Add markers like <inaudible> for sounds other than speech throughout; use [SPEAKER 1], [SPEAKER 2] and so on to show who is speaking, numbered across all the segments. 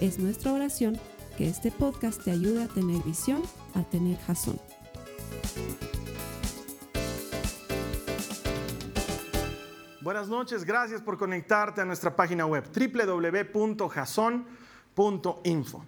[SPEAKER 1] Es nuestra oración que este podcast te ayude a tener visión, a tener jazón.
[SPEAKER 2] Buenas noches, gracias por conectarte a nuestra página web www.jason.info.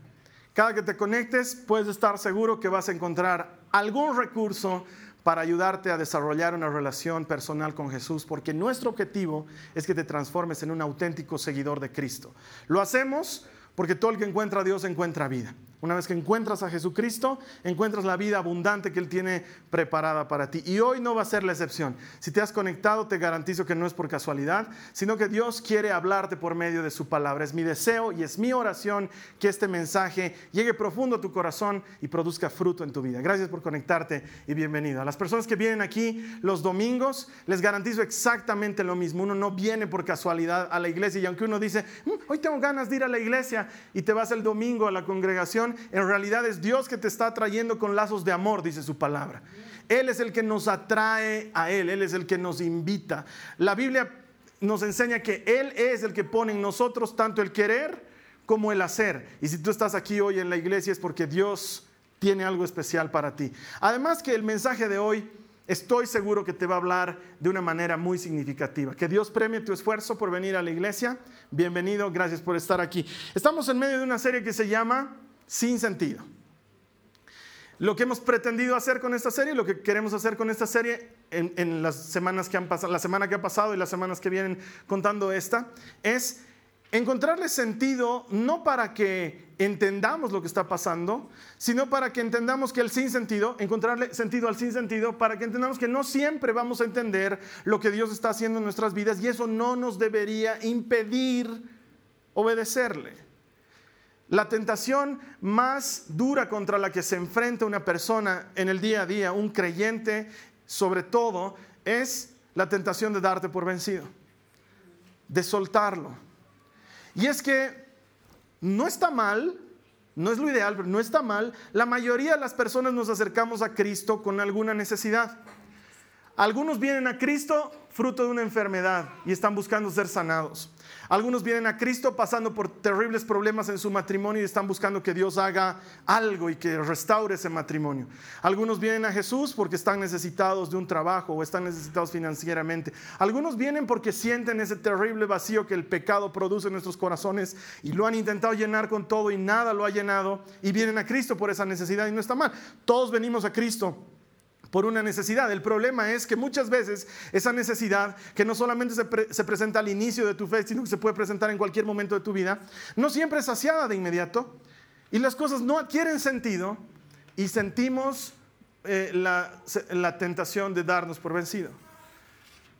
[SPEAKER 2] Cada que te conectes puedes estar seguro que vas a encontrar algún recurso para ayudarte a desarrollar una relación personal con Jesús, porque nuestro objetivo es que te transformes en un auténtico seguidor de Cristo. Lo hacemos porque todo el que encuentra a Dios encuentra vida. Una vez que encuentras a Jesucristo, encuentras la vida abundante que Él tiene preparada para ti. Y hoy no va a ser la excepción. Si te has conectado, te garantizo que no es por casualidad, sino que Dios quiere hablarte por medio de su palabra. Es mi deseo y es mi oración que este mensaje llegue profundo a tu corazón y produzca fruto en tu vida. Gracias por conectarte y bienvenido. A las personas que vienen aquí los domingos, les garantizo exactamente lo mismo. Uno no viene por casualidad a la iglesia y aunque uno dice, mm, hoy tengo ganas de ir a la iglesia y te vas el domingo a la congregación, en realidad es Dios que te está trayendo con lazos de amor, dice su palabra. Él es el que nos atrae a Él, Él es el que nos invita. La Biblia nos enseña que Él es el que pone en nosotros tanto el querer como el hacer. Y si tú estás aquí hoy en la iglesia es porque Dios tiene algo especial para ti. Además que el mensaje de hoy estoy seguro que te va a hablar de una manera muy significativa. Que Dios premie tu esfuerzo por venir a la iglesia. Bienvenido, gracias por estar aquí. Estamos en medio de una serie que se llama sin sentido. Lo que hemos pretendido hacer con esta serie, lo que queremos hacer con esta serie en, las semanas que han pasado, la semana que ha pasado y las semanas que vienen contando esta, es encontrarle sentido no para que entendamos lo que está pasando, sino para que entendamos que el sin sentido, encontrarle sentido al sin sentido, para que entendamos que no siempre vamos a entender lo que Dios está haciendo en nuestras vidas y eso no nos debería impedir obedecerle. La tentación más dura contra la que se enfrenta una persona en el día a día, un creyente sobre todo, es la tentación de darte por vencido, de soltarlo. Y es que no está mal, no es lo ideal, pero no está mal, la mayoría de las personas nos acercamos a Cristo con alguna necesidad. Algunos vienen a Cristo fruto de una enfermedad y están buscando ser sanados. Algunos vienen a Cristo pasando por terribles problemas en su matrimonio y están buscando que Dios haga algo y que restaure ese matrimonio. Algunos vienen a Jesús porque están necesitados de un trabajo o están necesitados financieramente. Algunos vienen porque sienten ese terrible vacío que el pecado produce en nuestros corazones y lo han intentado llenar con todo y nada lo ha llenado y vienen a Cristo por esa necesidad y no está mal. Todos venimos a Cristo por una necesidad. El problema es que muchas veces esa necesidad, que no solamente se, presenta al inicio de tu fe, sino que se puede presentar en cualquier momento de tu vida, no siempre es saciada de inmediato y las cosas no adquieren sentido y sentimos eh, la, la, tentación de darnos por vencido.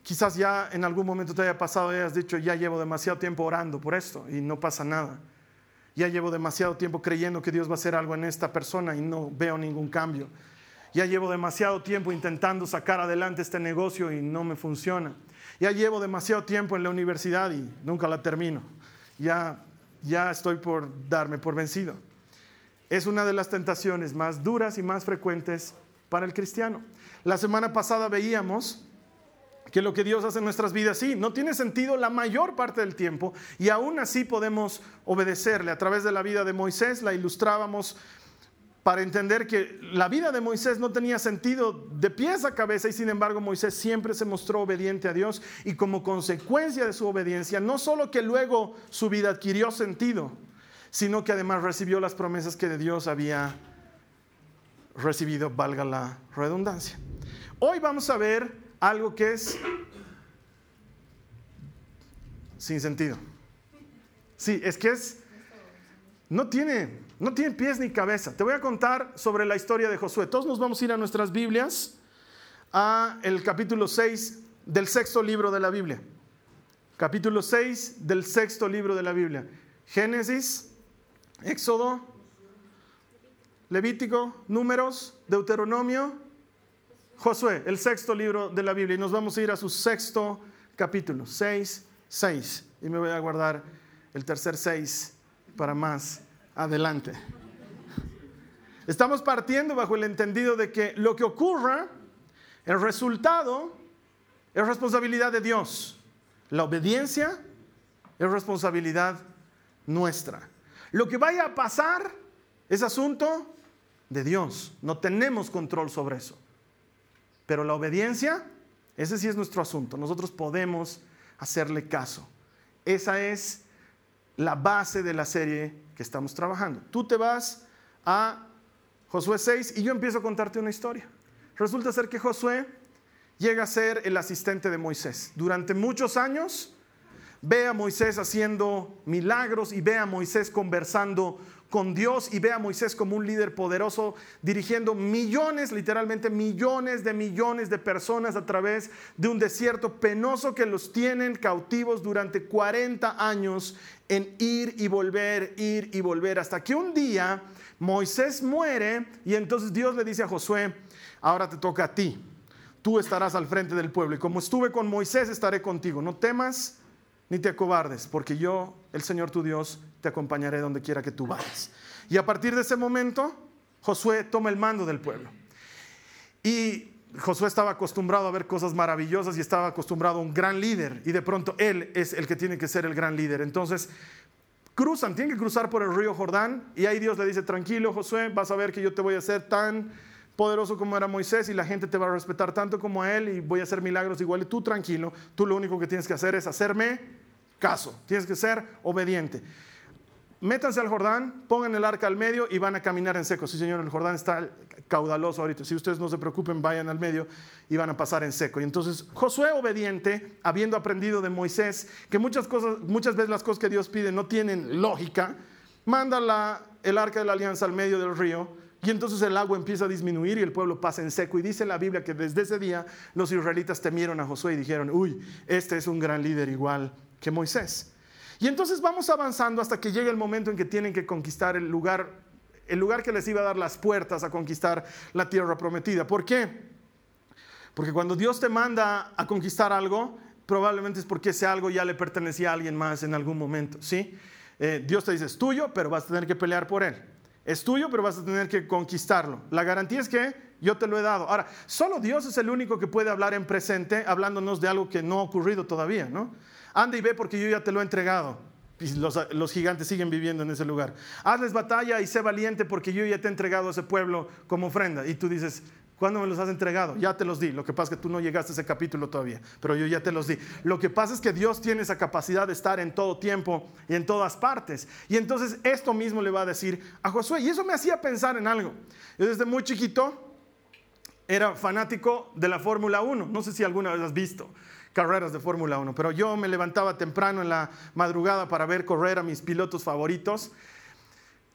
[SPEAKER 2] Quizás ya en algún momento te haya pasado y hayas dicho, ya llevo demasiado tiempo orando por esto y no pasa nada. Ya llevo demasiado tiempo creyendo que Dios va a hacer algo en esta persona y no veo ningún cambio ya llevo demasiado tiempo intentando sacar adelante este negocio y no me funciona. Ya llevo demasiado tiempo en la universidad y nunca la termino. Ya, ya estoy por darme por vencido. Es una de las tentaciones más duras y más frecuentes para el cristiano. La semana pasada veíamos que lo que Dios hace en nuestras vidas, sí, no tiene sentido la mayor parte del tiempo y aún así podemos obedecerle. A través de la vida de Moisés la ilustrábamos para entender que la vida de Moisés no tenía sentido de pies a cabeza y sin embargo Moisés siempre se mostró obediente a Dios y como consecuencia de su obediencia, no solo que luego su vida adquirió sentido, sino que además recibió las promesas que de Dios había recibido, valga la redundancia. Hoy vamos a ver algo que es sin sentido. Sí, es que es, no tiene no tiene pies ni cabeza. Te voy a contar sobre la historia de Josué. Todos nos vamos a ir a nuestras Biblias, a el capítulo 6 del sexto libro de la Biblia. Capítulo 6 del sexto libro de la Biblia. Génesis, Éxodo, Levítico, Números, Deuteronomio, Josué, el sexto libro de la Biblia. Y nos vamos a ir a su sexto capítulo, 6, 6. Y me voy a guardar el tercer 6 para más adelante. Estamos partiendo bajo el entendido de que lo que ocurra, el resultado, es responsabilidad de Dios. La obediencia es responsabilidad nuestra. Lo que vaya a pasar es asunto de Dios. No tenemos control sobre eso. Pero la obediencia, ese sí es nuestro asunto. Nosotros podemos hacerle caso. Esa es la base de la serie que estamos trabajando. Tú te vas a Josué 6 y yo empiezo a contarte una historia. Resulta ser que Josué llega a ser el asistente de Moisés. Durante muchos años ve a Moisés haciendo milagros y ve a Moisés conversando con Dios y ve a Moisés como un líder poderoso dirigiendo millones, literalmente millones de millones de personas a través de un desierto penoso que los tienen cautivos durante 40 años en ir y volver, ir y volver, hasta que un día Moisés muere y entonces Dios le dice a Josué, ahora te toca a ti, tú estarás al frente del pueblo y como estuve con Moisés estaré contigo, no temas ni te acobardes, porque yo, el Señor tu Dios, te acompañaré donde quiera que tú vayas. Y a partir de ese momento, Josué toma el mando del pueblo. Y Josué estaba acostumbrado a ver cosas maravillosas y estaba acostumbrado a un gran líder. Y de pronto él es el que tiene que ser el gran líder. Entonces cruzan, tienen que cruzar por el río Jordán y ahí Dios le dice, tranquilo Josué, vas a ver que yo te voy a hacer tan poderoso como era Moisés y la gente te va a respetar tanto como a él y voy a hacer milagros igual. Y tú tranquilo, tú lo único que tienes que hacer es hacerme caso, tienes que ser obediente. Métanse al Jordán, pongan el arca al medio y van a caminar en seco. Sí, señor, el Jordán está caudaloso ahorita. Si ustedes no se preocupen, vayan al medio y van a pasar en seco. Y entonces Josué obediente, habiendo aprendido de Moisés que muchas cosas, muchas veces las cosas que Dios pide no tienen lógica, manda la, el arca de la alianza al medio del río y entonces el agua empieza a disminuir y el pueblo pasa en seco. Y dice la Biblia que desde ese día los israelitas temieron a Josué y dijeron, uy, este es un gran líder igual que Moisés. Y entonces vamos avanzando hasta que llega el momento en que tienen que conquistar el lugar, el lugar que les iba a dar las puertas a conquistar la tierra prometida. ¿Por qué? Porque cuando Dios te manda a conquistar algo, probablemente es porque ese algo ya le pertenecía a alguien más en algún momento, ¿sí? Eh, Dios te dice, es tuyo, pero vas a tener que pelear por él. Es tuyo, pero vas a tener que conquistarlo. La garantía es que yo te lo he dado. Ahora, solo Dios es el único que puede hablar en presente, hablándonos de algo que no ha ocurrido todavía, ¿no? Anda y ve porque yo ya te lo he entregado. Y los, los, gigantes siguen viviendo en ese lugar. Hazles batalla y sé valiente porque yo ya te he entregado a ese pueblo como ofrenda. Y tú dices, ¿Cuándo me los has entregado? Ya te los di. Lo que pasa es que tú no llegaste a ese capítulo todavía, pero yo ya te los di. Lo que pasa es que Dios tiene esa capacidad de estar en todo tiempo y en todas partes. Y entonces esto mismo le va a decir a Josué. Y eso me hacía pensar en algo. Yo desde muy chiquito era fanático de la Fórmula 1. No sé si alguna vez has visto carreras de Fórmula 1, pero yo me levantaba temprano en la madrugada para ver correr a mis pilotos favoritos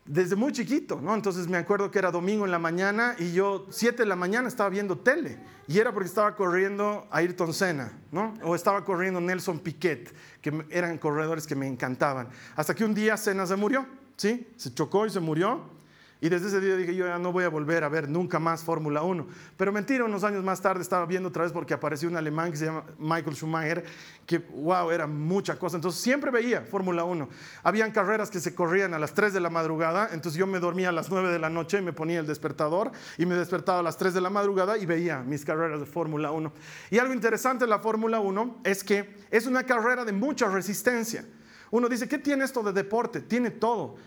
[SPEAKER 2] desde muy chiquito, ¿no? Entonces me acuerdo que era domingo en la mañana y yo, 7 de la mañana, estaba viendo tele. Y era porque estaba corriendo Ayrton Senna, ¿no? O estaba corriendo Nelson Piquet, que eran corredores que me encantaban. Hasta que un día Senna se murió, ¿sí? Se chocó y se murió. Y desde ese día dije, yo ya no voy a volver a ver nunca más Fórmula 1. Pero mentira, unos años más tarde estaba viendo otra vez porque apareció un alemán que se llama Michael Schumacher, que wow, era mucha cosa. Entonces siempre veía Fórmula 1. Habían carreras que se corrían a las 3 de la madrugada, entonces yo me dormía a las 9 de la noche y me ponía el despertador y me despertaba a las 3 de la madrugada y veía mis carreras de Fórmula 1. Y algo interesante de la Fórmula 1 es que es una carrera de mucha resistencia. Uno dice, ¿qué tiene esto de deporte? Tiene todo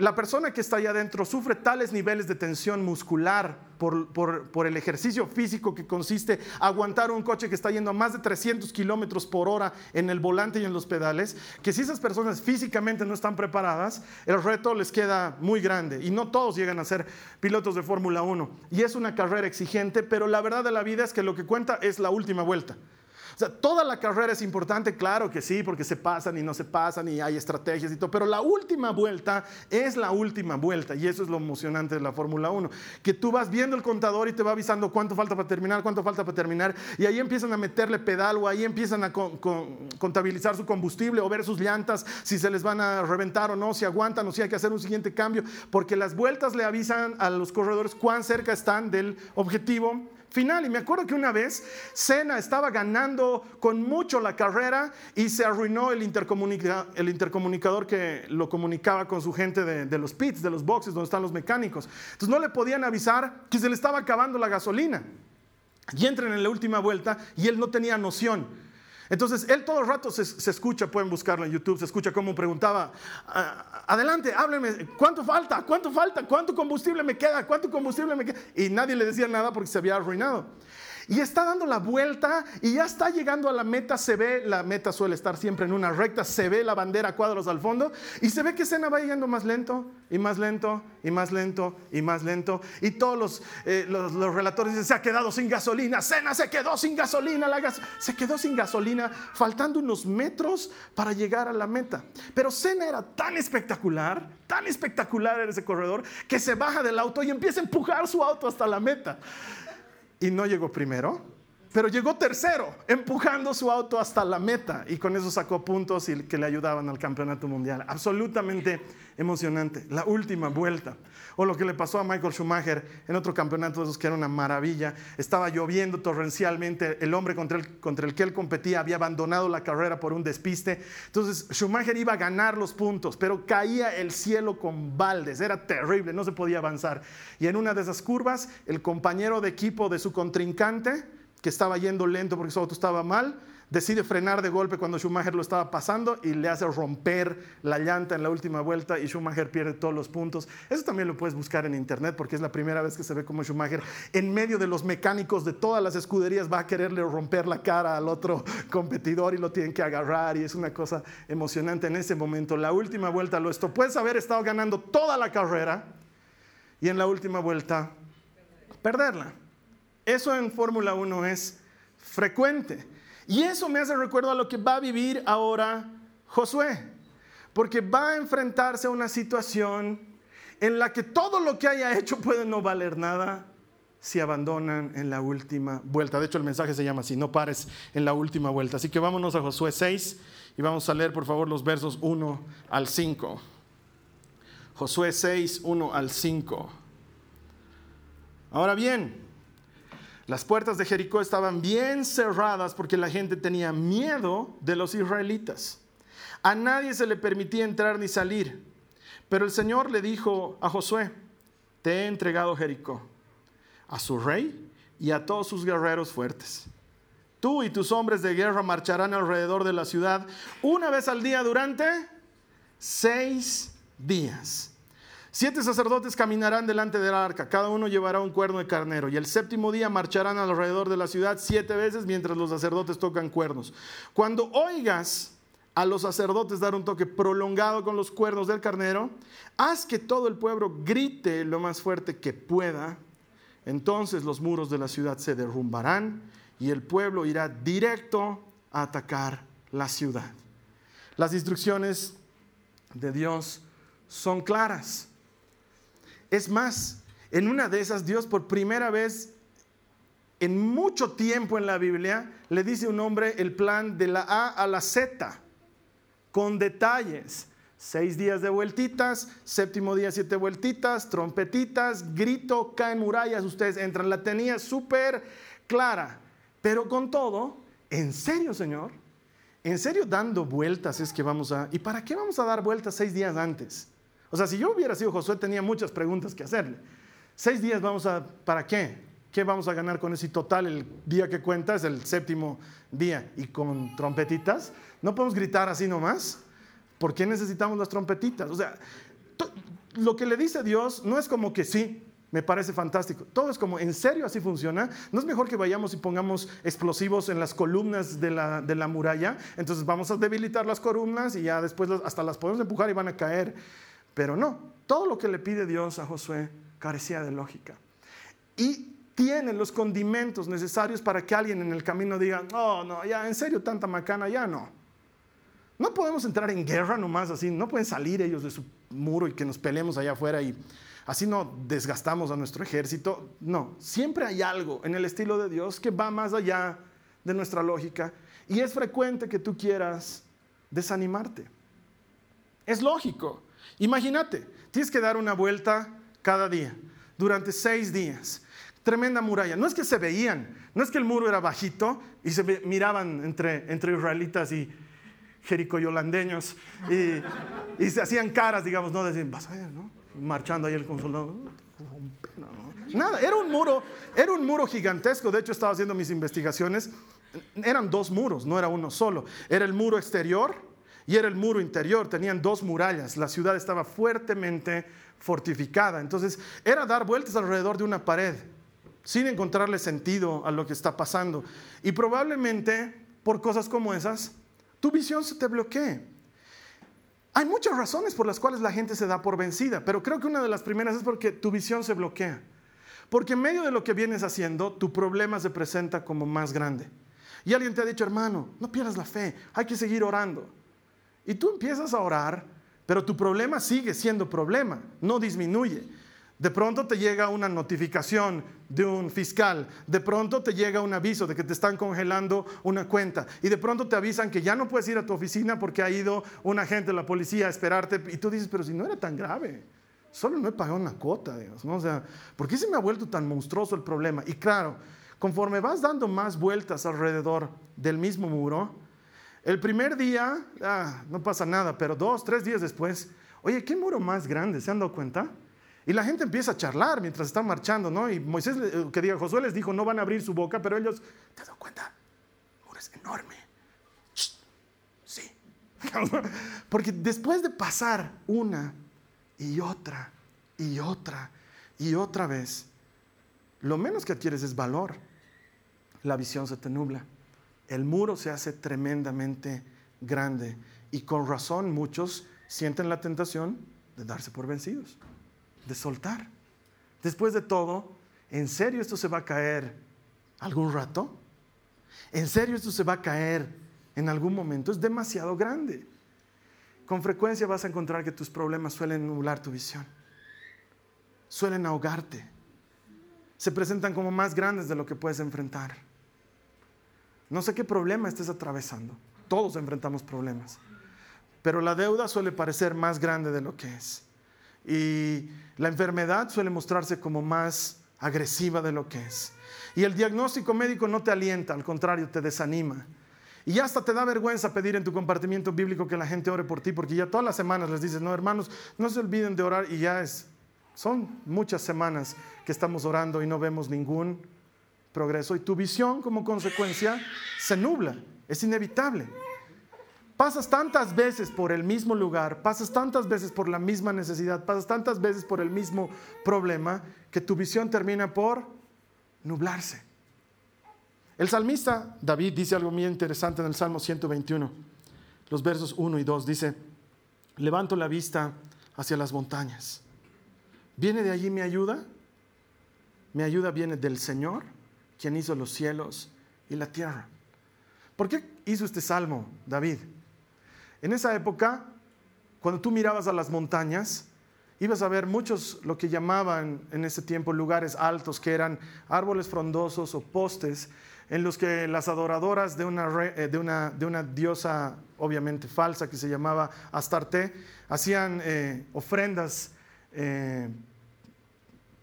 [SPEAKER 2] la persona que está allá adentro sufre tales niveles de tensión muscular por, el ejercicio físico que consiste aguantar un coche que está yendo a más de 300 kilómetros por hora en el volante y en los pedales, que si esas personas físicamente no están preparadas, el reto les queda muy grande y no todos llegan a ser pilotos de Fórmula 1. Y es una carrera exigente, pero la verdad de la vida es que lo que cuenta es la última vuelta. Toda la carrera es importante, claro que sí, porque se pasan y no se pasan y hay estrategias y todo, pero la última vuelta es la última vuelta y eso es lo emocionante de la Fórmula 1, que tú vas viendo el contador y te va avisando cuánto falta para terminar, cuánto falta para terminar y ahí empiezan a meterle pedal o ahí empiezan a contabilizar su combustible o ver sus llantas, si se les van a reventar o no, si aguantan o si hay que hacer un siguiente cambio, porque las vueltas le avisan a los corredores cuán cerca están del objetivo final. Y me acuerdo que una vez Senna estaba ganando con mucho la carrera y se arruinó el, el intercomunicador que lo comunicaba con su gente de, de, los pits, de los boxes, donde están los mecánicos. Entonces no le podían avisar que se le estaba acabando la gasolina. Y entran en la última vuelta y él no tenía noción. Entonces, él todo el rato se, escucha, pueden buscarlo en YouTube, se escucha cómo preguntaba, ah, adelante, hábleme, ¿cuánto falta? ¿Cuánto falta? ¿Cuánto combustible me queda? ¿Cuánto combustible me queda? Y nadie le decía nada porque se había arruinado y está dando la vuelta y ya está llegando a la meta, se ve, la meta suele estar siempre en una recta, se ve la bandera cuadros al fondo y se ve que Sena va llegando más lento y más lento y más lento y más lento. Y todos los, eh, los, relatores dicen, se ha quedado sin gasolina, Sena se quedó sin gasolina, la se quedó sin gasolina, faltando unos metros para llegar a la meta. Pero Sena era tan espectacular, tan espectacular en ese corredor, que se baja del auto y empieza a empujar su auto hasta la meta y no llegó primero, pero llegó tercero, empujando su auto hasta la meta y con eso sacó puntos que le ayudaban al campeonato mundial. Absolutamente emocionante. La última vuelta. O lo que le pasó a Michael Schumacher en otro campeonato de esos que era una maravilla. Estaba lloviendo torrencialmente. El hombre contra el, contra que él competía había abandonado la carrera por un despiste. Entonces Schumacher iba a ganar los puntos, pero caía el cielo con baldes. Era terrible, no se podía avanzar. Y en una de esas curvas, el compañero de equipo de su contrincante, que estaba yendo lento porque su auto estaba mal, decide frenar de golpe cuando Schumacher lo estaba pasando y le hace romper la llanta en la última vuelta y Schumacher pierde todos los puntos. Eso también lo puedes buscar en internet porque es la primera vez que se ve como Schumacher en medio de los mecánicos de todas las escuderías va a quererle romper la cara al otro <laughs> competidor y lo tienen que agarrar y es una cosa emocionante en ese momento. La última vuelta lo esto. Puedes haber estado ganando toda la carrera y en la última vuelta perderla. Eso en Fórmula 1 es frecuente. Y eso me hace recuerdo a lo que va a vivir ahora Josué, porque va a enfrentarse a una situación en la que todo lo que haya hecho puede no valer nada si abandonan en la última vuelta. De hecho, el mensaje se llama así, no pares en la última vuelta. Así que vámonos a Josué 6 y vamos a leer, por favor, los versos 1 al 5. Josué 6, 1 al 5. Ahora bien, las puertas de Jericó estaban bien cerradas porque la gente tenía miedo de los israelitas. A nadie se le permitía entrar ni salir. Pero el Señor le dijo a Josué, te he entregado Jericó, a su rey y a todos sus guerreros fuertes. Tú y tus hombres de guerra marcharán alrededor de la ciudad una vez al día durante seis días. Siete sacerdotes caminarán delante del arca, cada uno llevará un cuerno de carnero, y el séptimo día marcharán alrededor de la ciudad siete veces mientras los sacerdotes tocan cuernos. Cuando oigas a los sacerdotes dar un toque prolongado con los cuernos del carnero, haz que todo el pueblo grite lo más fuerte que pueda. Entonces los muros de la ciudad se derrumbarán y el pueblo irá directo a atacar la ciudad. Las instrucciones de Dios son claras. Es más, en una de esas Dios por primera vez en mucho tiempo en la Biblia le dice a un hombre el plan de la A a la Z, con detalles. Seis días de vueltitas, séptimo día siete vueltitas, trompetitas, grito, caen murallas, ustedes entran. La tenía súper clara, pero con todo, ¿en serio, Señor? ¿En serio dando vueltas es que vamos a... ¿Y para qué vamos a dar vueltas seis días antes? O sea, si yo hubiera sido Josué, tenía muchas preguntas que hacerle. Seis días vamos a, ¿para qué? ¿Qué vamos a ganar con ese total? El día que cuenta es el séptimo día. Y con trompetitas, no podemos gritar así nomás. ¿Por qué necesitamos las trompetitas? O sea, lo que le dice Dios no es como que sí, me parece fantástico. Todo es como, ¿en serio así funciona? ¿No es mejor que vayamos y pongamos explosivos en las columnas de la, de la muralla? Entonces vamos a debilitar las columnas y ya después hasta las podemos empujar y van a caer. Pero no, todo lo que le pide Dios a Josué carecía de lógica. Y tiene los condimentos necesarios para que alguien en el camino diga, no, no, ya, en serio, tanta macana, ya no. No podemos entrar en guerra nomás así, no pueden salir ellos de su muro y que nos peleemos allá afuera y así no desgastamos a nuestro ejército. No, siempre hay algo en el estilo de Dios que va más allá de nuestra lógica y es frecuente que tú quieras desanimarte. Es lógico. Imagínate, tienes que dar una vuelta cada día, durante seis días. Tremenda muralla. No es que se veían, no es que el muro era bajito y se miraban entre, entre israelitas y jericoyolandeños y, y se hacían caras, digamos, no decían, vas a ver, ¿no? Marchando ahí el consulado. Nada, era un muro, era un muro gigantesco. De hecho, estaba haciendo mis investigaciones. Eran dos muros, no era uno solo. Era el muro exterior y era el muro interior. Tenían dos murallas. La ciudad estaba fuertemente fortificada. Entonces, era dar vueltas alrededor de una pared sin encontrarle sentido a lo que está pasando. Y probablemente por cosas como esas, tu visión se te bloquee. Hay muchas razones por las cuales la gente se da por vencida, pero creo que una de las primeras es porque tu visión se bloquea. Porque en medio de lo que vienes haciendo, tu problema se presenta como más grande. Y alguien te ha dicho, hermano, no pierdas la fe, hay que seguir orando. Y tú empiezas a orar, pero tu problema sigue siendo problema, no disminuye. De pronto te llega una notificación de un fiscal, de pronto te llega un aviso de que te están congelando una cuenta y de pronto te avisan que ya no puedes ir a tu oficina porque ha ido un agente de la policía a esperarte y tú dices, pero si no era tan grave, solo no he pagado una cuota, Dios, ¿no? O sea, ¿por qué se me ha vuelto tan monstruoso el problema? Y claro, conforme vas dando más vueltas alrededor del mismo muro, el primer día, ah, no pasa nada, pero dos, tres días después, oye, ¿qué muro más grande? ¿Se han dado cuenta? Y la gente empieza a charlar mientras están marchando, ¿no? Y Moisés, eh, que diga, Josué les dijo, no van a abrir su boca, pero ellos, ¿te has dado cuenta? El es enorme. Sí. <laughs> Porque después de pasar una y otra y otra y otra vez, lo menos que adquieres es valor. La visión se te nubla. El muro se hace tremendamente grande y con razón muchos sienten la tentación de darse por vencidos de soltar. Después de todo, ¿en serio esto se va a caer algún rato? ¿En serio esto se va a caer en algún momento? Es demasiado grande. Con frecuencia vas a encontrar que tus problemas suelen nublar tu visión, suelen ahogarte, se presentan como más grandes de lo que puedes enfrentar. No sé qué problema estés atravesando, todos enfrentamos problemas, pero la deuda suele parecer más grande de lo que es. Y la enfermedad suele mostrarse como más agresiva de lo que es. Y el diagnóstico médico no te alienta, al contrario, te desanima. Y hasta te da vergüenza pedir en tu compartimiento bíblico que la gente ore por ti, porque ya todas las semanas les dices, no, hermanos, no se olviden de orar y ya es, son muchas semanas que estamos orando y no vemos ningún progreso. Y tu visión como consecuencia se nubla, es inevitable. Pasas tantas veces por el mismo lugar, pasas tantas veces por la misma necesidad, pasas tantas veces por el mismo problema, que tu visión termina por nublarse. El salmista David dice algo muy interesante en el Salmo 121, los versos 1 y 2. Dice, levanto la vista hacia las montañas. ¿Viene de allí mi ayuda? Mi ayuda viene del Señor, quien hizo los cielos y la tierra. ¿Por qué hizo este salmo David? En esa época, cuando tú mirabas a las montañas, ibas a ver muchos lo que llamaban en ese tiempo lugares altos, que eran árboles frondosos o postes, en los que las adoradoras de una, eh, de una, de una diosa, obviamente falsa, que se llamaba Astarte, hacían eh, ofrendas, eh,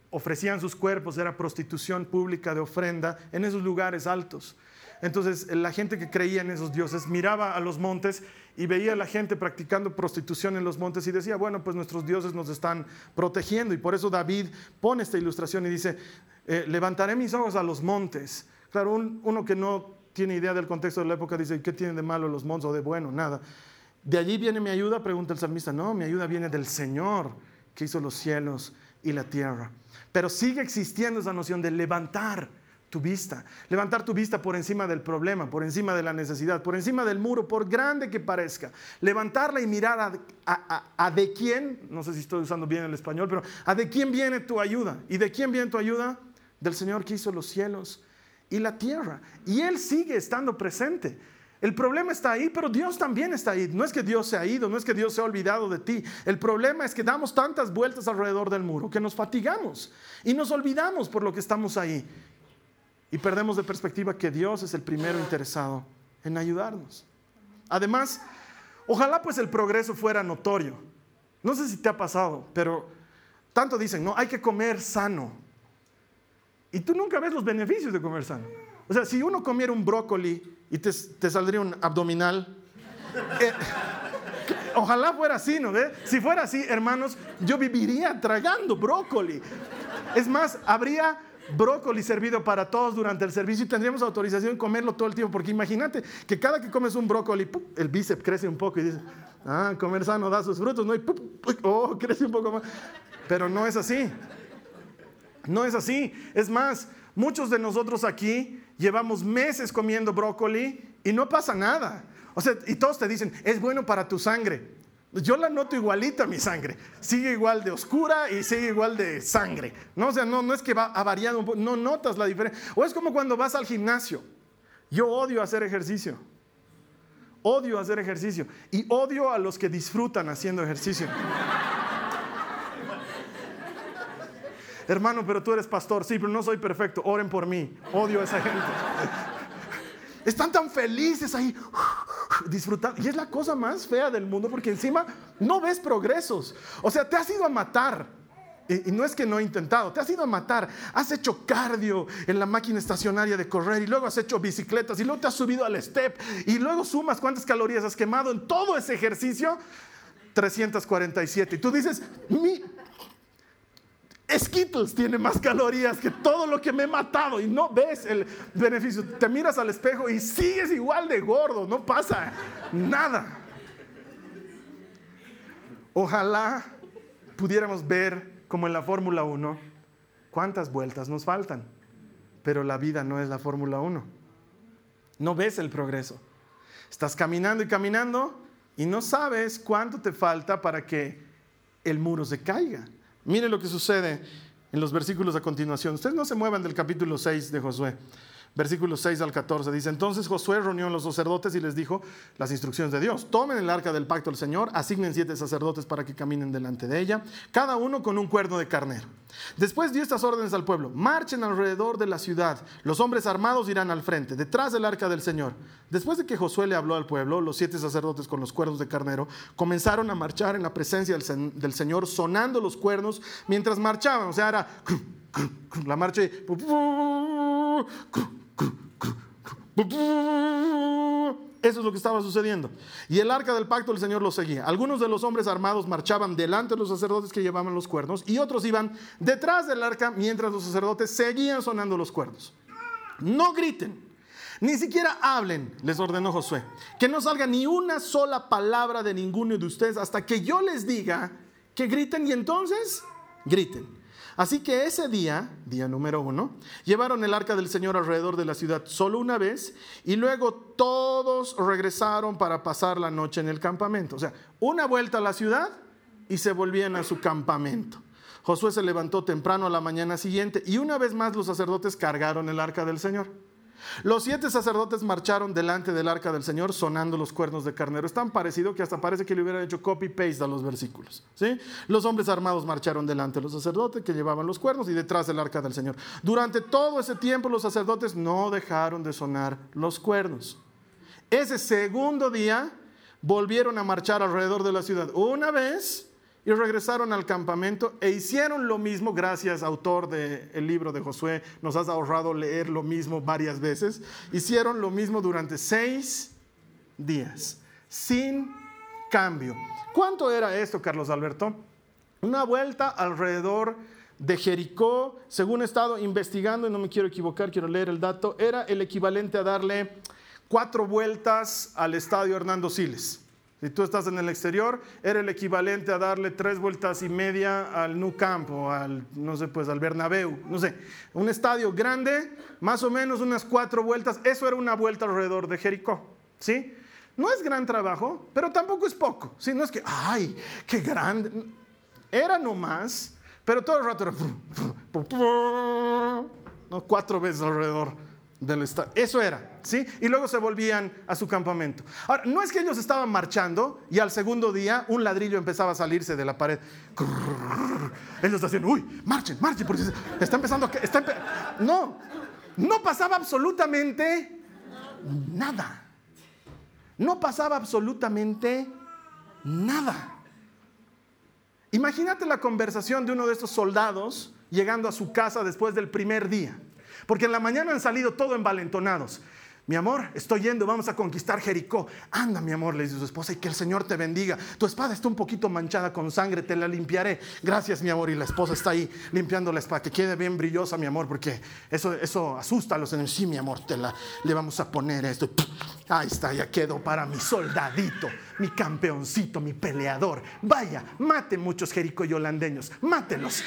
[SPEAKER 2] ofrecían sus cuerpos, era prostitución pública de ofrenda en esos lugares altos. Entonces la gente que creía en esos dioses miraba a los montes y veía a la gente practicando prostitución en los montes y decía, bueno, pues nuestros dioses nos están protegiendo. Y por eso David pone esta ilustración y dice, eh, levantaré mis ojos a los montes. Claro, uno que no tiene idea del contexto de la época dice, ¿qué tienen de malo los montes o de bueno? Nada. ¿De allí viene mi ayuda? Pregunta el salmista. No, mi ayuda viene del Señor que hizo los cielos y la tierra. Pero sigue existiendo esa noción de levantar tu vista, levantar tu vista por encima del problema, por encima de la necesidad, por encima del muro, por grande que parezca, levantarla y mirar a, de quién, no sé si estoy usando bien el español, pero a de quién viene tu ayuda. ¿Y de quién viene tu ayuda? del Señor que hizo los cielos y la tierra. Y Él sigue estando presente. El problema está ahí, pero Dios también está ahí. No es que Dios se ha ido, no es que Dios se ha olvidado de ti. El problema es que damos tantas vueltas alrededor del muro que nos fatigamos y nos olvidamos por lo que estamos ahí. Y perdemos de perspectiva que Dios es el primero interesado en ayudarnos. Además, ojalá pues el progreso fuera notorio. No sé si te ha pasado, pero tanto dicen, no, hay que comer sano. Y tú nunca ves los beneficios de comer sano. O sea, si uno comiera un brócoli y te, saldría un abdominal, eh, ojalá fuera así, ¿no? ve? Si fuera así, hermanos, yo viviría tragando brócoli. Es más, habría brócoli servido para todos durante el servicio y tendríamos autorización de comerlo todo el tiempo, porque imagínate que cada que comes un brócoli, el bíceps crece un poco y dices, ah, comer sano da sus frutos, ¿no? Y oh, crece un poco más. Pero no es así. No es así. Es más, muchos de nosotros aquí llevamos meses comiendo brócoli y no pasa nada. O sea, y todos te dicen, es bueno para tu sangre. Yo la noto igualita mi sangre. Sigue igual de oscura y sigue igual de sangre. No, o sea, no, no es que va, ha variado un poco, no notas la diferencia. O es como cuando vas al gimnasio. Yo odio hacer ejercicio. Odio hacer ejercicio. Y odio a los que disfrutan haciendo ejercicio. Hermano, pero tú eres pastor. Sí, pero no soy perfecto. Oren por mí. Odio a esa gente. Están tan felices ahí disfrutando. Y es la cosa más fea del mundo porque encima no ves progresos. O sea, te has ido a matar. Y, no es que no he intentado, te has ido a matar, has hecho cardio en la máquina estacionaria de correr y luego has hecho bicicletas y luego te has subido al step y luego sumas cuántas calorías has quemado en todo ese ejercicio, 347. Y tú dices, mi, Skittles tiene más calorías que todo lo que me he matado y no ves el beneficio. Te miras al espejo y sigues igual de gordo, no pasa nada. Ojalá pudiéramos ver, como en la Fórmula 1, cuántas vueltas nos faltan. Pero la vida no es la Fórmula 1. No ves el progreso. Estás caminando y caminando y no sabes cuánto te falta para que el muro se caiga. Mire lo que sucede en los versículos a continuación. Ustedes no se muevan del capítulo 6 de Josué versículos 6 al 14. Dice, entonces Josué reunió a los sacerdotes y les dijo las instrucciones de Dios. Tomen el arca del pacto del Señor, asignen siete sacerdotes para que caminen delante de ella, cada uno con un cuerno de carnero. Después dio estas órdenes al pueblo, marchen alrededor de la ciudad, los hombres armados irán al frente, detrás del arca del Señor. Después de que Josué le habló al pueblo, los siete sacerdotes con los cuernos de carnero comenzaron a marchar en la presencia del, del Señor, sonando los cuernos mientras marchaban. O sea, era la marcha y eso es lo que estaba sucediendo. Y el arca del pacto del Señor lo seguía. Algunos de los hombres armados marchaban delante de los sacerdotes que llevaban los cuernos y otros iban detrás del arca mientras los sacerdotes seguían sonando los cuernos. No griten, ni siquiera hablen, les ordenó Josué. Que no salga ni una sola palabra de ninguno de ustedes hasta que yo les diga que griten y entonces griten. Así que ese día, día número uno, llevaron el arca del Señor alrededor de la ciudad solo una vez y luego todos regresaron para pasar la noche en el campamento. O sea, una vuelta a la ciudad y se volvían a su campamento. Josué se levantó temprano a la mañana siguiente y una vez más los sacerdotes cargaron el arca del Señor. Los siete sacerdotes marcharon delante del arca del Señor sonando los cuernos de carnero. Es tan parecido que hasta parece que le hubieran hecho copy-paste a los versículos. ¿sí? Los hombres armados marcharon delante de los sacerdotes que llevaban los cuernos y detrás del arca del Señor. Durante todo ese tiempo los sacerdotes no dejaron de sonar los cuernos. Ese segundo día volvieron a marchar alrededor de la ciudad una vez y regresaron al campamento e hicieron lo mismo, gracias autor del libro de Josué, nos has ahorrado leer lo mismo varias veces, hicieron lo mismo durante seis días, sin cambio. ¿Cuánto era esto, Carlos Alberto? Una vuelta alrededor de Jericó, según he estado investigando, y no me quiero equivocar, quiero leer el dato, era el equivalente a darle cuatro vueltas al estadio Hernando Siles. Si tú estás en el exterior, era el equivalente a darle tres vueltas y media al Nou Camp o al, no sé, pues al Bernabéu, no sé, un estadio grande, más o menos unas cuatro vueltas, eso era una vuelta alrededor de Jericó, ¿sí? No es gran trabajo, pero tampoco es poco, ¿sí? No es que, ay, qué grande, era nomás, pero todo el rato era... <laughs> ¿no? cuatro veces alrededor Eso era, ¿sí? Y luego se volvían a su campamento. Ahora, no es que ellos estaban marchando y al segundo día un ladrillo empezaba a salirse de la pared. Ellos decían, uy, marchen, marchen, porque está empezando a... Está no, no pasaba absolutamente nada. No pasaba absolutamente nada. Imagínate la conversación de uno de estos soldados llegando a su casa después del primer día. Porque en la mañana han salido todo envalentonados. Mi amor, estoy yendo, vamos a conquistar Jericó. Anda, mi amor, le dice su esposa, y que el Señor te bendiga. Tu espada está un poquito manchada con sangre, te la limpiaré. Gracias, mi amor. Y la esposa está ahí limpiando la espada, que quede bien brillosa, mi amor, porque eso, eso asusta a los enemigos. Sí, mi amor, te la, le vamos a poner esto. Ahí está, ya quedó para mi soldadito, mi campeoncito, mi peleador. Vaya, mate muchos jericoyolandeños, mátelos.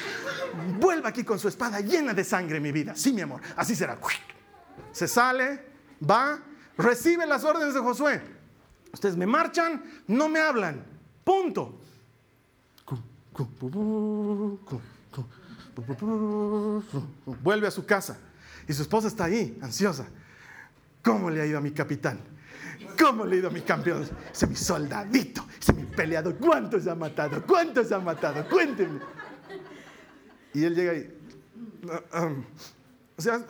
[SPEAKER 2] Vuelva aquí con su espada llena de sangre, mi vida. Sí, mi amor, así será. Se sale, va, recibe las órdenes de Josué. Ustedes me marchan, no me hablan. Punto. Vuelve a su casa y su esposa está ahí, ansiosa. ¿Cómo le ha ido a mi capitán? ¿Cómo le ha ido a mi campeón? Ese mi soldadito, ese mi peleador. ¿Cuántos ha matado? ¿Cuántos ha matado? Cuéntenme. Y él llega y. Um, o sea,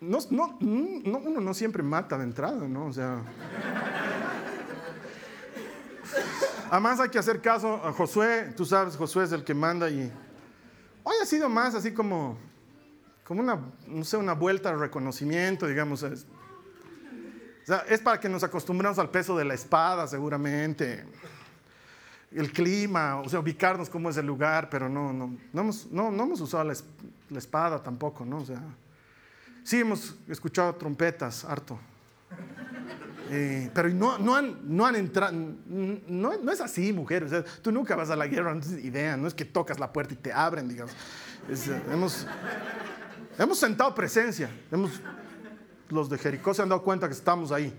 [SPEAKER 2] no, no, no, uno no siempre mata de entrada, ¿no? O sea. Además hay que hacer caso a Josué, tú sabes, Josué es el que manda y hoy ha sido más así como, como una, no sé, una vuelta al reconocimiento, digamos. Es, o sea, es para que nos acostumbremos al peso de la espada, seguramente. El clima, o sea, ubicarnos cómo es el lugar, pero no, no, no, hemos, no, no hemos usado la, la espada tampoco, ¿no? O sea, Sí, hemos escuchado trompetas, harto. Eh, pero no, han, no han entrado, no, es así, mujer. Tú nunca vas a la guerra, no tienes idea, no es que tocas la puerta y te abren, digamos. Hemos, hemos sentado presencia, los de Jericó se han dado cuenta que estamos ahí.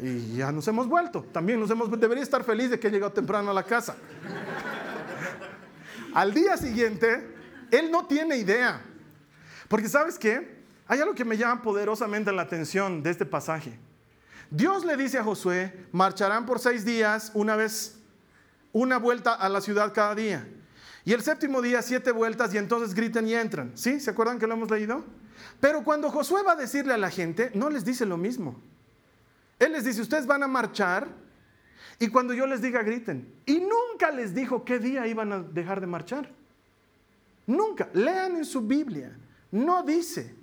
[SPEAKER 2] Y ya nos hemos vuelto. También nos hemos, debería estar feliz de que he llegado temprano a la casa. Al día siguiente, él no tiene idea. Porque sabes qué? Hay algo que me llama poderosamente la atención de este pasaje. Dios le dice a Josué, marcharán por seis días, una vez, una vuelta a la ciudad cada día. Y el séptimo día, siete vueltas, y entonces griten y entran. ¿Sí? ¿Se acuerdan que lo hemos leído? Pero cuando Josué va a decirle a la gente, no les dice lo mismo. Él les dice, ustedes van a marchar, y cuando yo les diga, griten. Y nunca les dijo qué día iban a dejar de marchar. Nunca. Lean en su Biblia. No dice.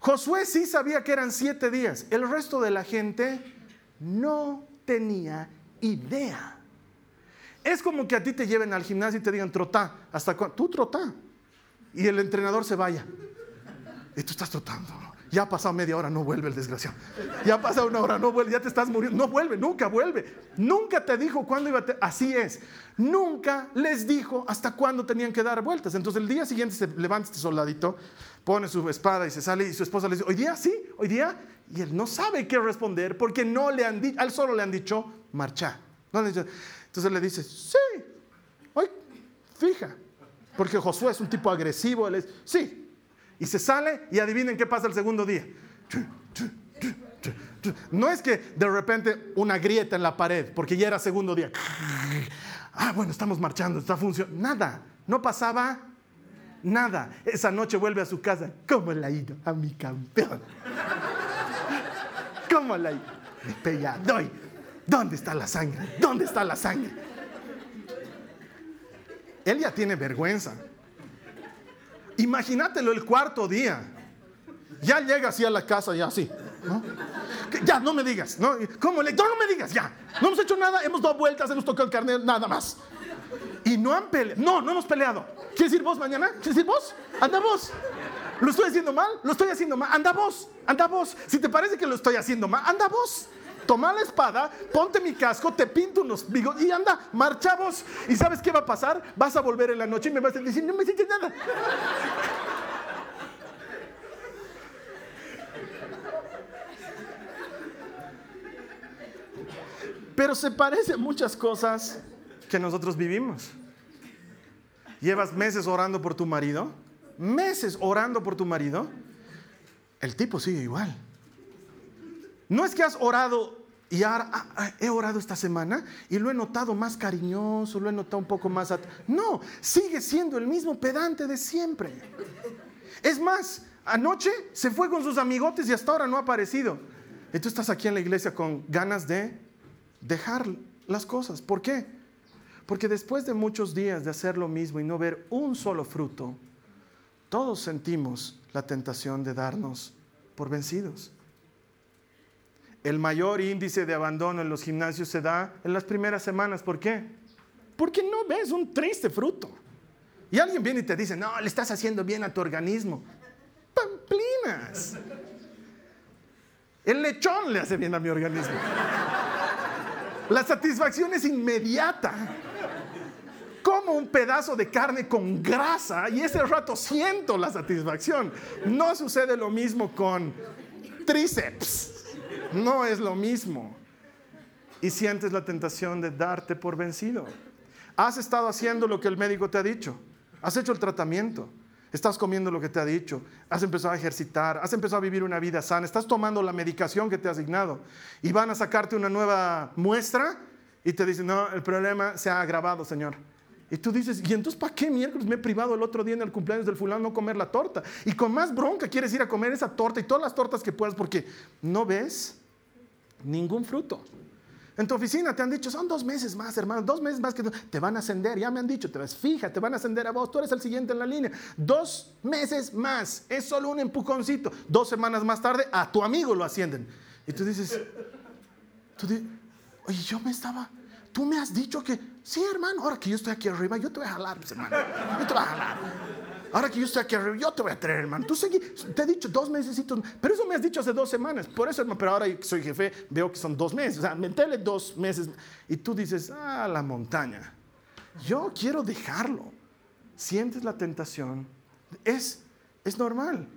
[SPEAKER 2] Josué sí sabía que eran siete días. El resto de la gente no tenía idea. Es como que a ti te lleven al gimnasio y te digan, trotá. ¿Hasta cuándo? Tú trotá. Y el entrenador se vaya. Y tú estás trotando. Ya ha pasado media hora, no vuelve el desgraciado. Ya ha pasado una hora, no vuelve, ya te estás muriendo. No vuelve, nunca vuelve. Nunca te dijo cuándo iba a... Así es. Nunca les dijo hasta cuándo tenían que dar vueltas. Entonces el día siguiente se levanta este soldadito, pone su espada y se sale y su esposa le dice, hoy día sí, hoy día. Y él no sabe qué responder porque no le han dicho, al solo le han dicho, marcha. Entonces le dice, sí, hoy, fija. Porque Josué es un tipo agresivo, él es, sí, y se sale y adivinen qué pasa el segundo día. No es que de repente una grieta en la pared, porque ya era segundo día. Ah, bueno, estamos marchando, está funcionando. Nada, no pasaba nada. Esa noche vuelve a su casa. ¿Cómo le ha ido a mi campeón? ¿Cómo le ha ido? Me doy. ¿Dónde está la sangre? ¿Dónde está la sangre? Él ya tiene vergüenza. Imagínatelo el cuarto día. Ya llega así a la casa, ya así. Ya, no me digas. ¿no? ¿Cómo le? No, no me digas, ya. No hemos hecho nada, hemos dado vueltas, hemos tocado el carnet, nada más. Y no han peleado. No, no hemos peleado. ¿Quieres ir vos mañana? ¿Quieres ir vos? Anda vos. ¿Lo estoy haciendo mal? Lo estoy haciendo mal. Anda vos. Anda vos. Si te parece que lo estoy haciendo mal, anda vos toma la espada, ponte mi casco, te pinto unos bigos y anda, marchamos. ¿Y sabes qué va a pasar? Vas a volver en la noche y me vas a decir, no me hiciste nada. Pero se parece a muchas cosas que nosotros vivimos. Llevas meses orando por tu marido meses orando por tu marido, el tipo sigue igual. No es que has orado y ahora ah, ah, he orado esta semana y lo he notado más cariñoso, lo he notado un poco más... No, sigue siendo el mismo pedante de siempre. Es más, anoche se fue con sus amigotes y hasta ahora no ha aparecido. Y tú estás aquí en la iglesia con ganas de dejar las cosas. ¿Por qué? Porque después de muchos días de hacer lo mismo y no ver un solo fruto, todos sentimos la tentación de darnos por vencidos. El mayor índice de abandono en los gimnasios se da en las primeras semanas. ¿Por qué? Porque no ves un triste fruto. Y alguien viene y te dice, no, le estás haciendo bien a tu organismo. Pamplinas. El lechón le hace bien a mi organismo. La satisfacción es inmediata. Como un pedazo de carne con grasa y ese rato siento la satisfacción. No sucede lo mismo con tríceps. No es lo mismo. Y sientes la tentación de darte por vencido. Has estado haciendo lo que el médico te ha dicho. Has hecho el tratamiento. Estás comiendo lo que te ha dicho, has empezado a ejercitar, has empezado a vivir una vida sana, estás tomando la medicación que te ha asignado y van a sacarte una nueva muestra y te dicen, no, el problema se ha agravado, Señor. Y tú dices, ¿y entonces para qué miércoles me he privado el otro día en el cumpleaños del fulano no comer la torta? Y con más bronca quieres ir a comer esa torta y todas las tortas que puedas porque no ves ningún fruto. En tu oficina te han dicho, son dos meses más, hermano, dos meses más que te van a ascender. Ya me han dicho, te vas, fija, te van a ascender a vos, tú eres el siguiente en la línea. Dos meses más, es solo un empujoncito. Dos semanas más tarde, a tu amigo lo ascienden. Y tú dices, oye, yo me estaba, tú me has dicho que, sí, hermano, ahora que yo estoy aquí arriba, yo te voy a jalar, hermano. Yo te voy a jalar. Ahora que yo estoy aquí arriba, yo te voy a traer, hermano. Tú seguí, te he dicho dos meses, pero eso me has dicho hace dos semanas. Por eso, pero ahora que soy jefe, veo que son dos meses. O sea, mentele dos meses. Y tú dices, ah, la montaña. Yo quiero dejarlo. Sientes la tentación. Es, es normal.